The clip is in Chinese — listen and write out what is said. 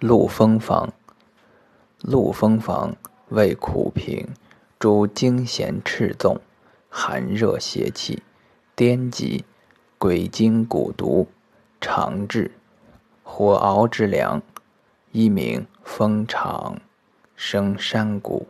陆风房。陆风房味苦平，诸惊痫赤纵，寒热邪气，颠疾，鬼精蛊毒，肠滞，火熬之良。一名风长，生山谷。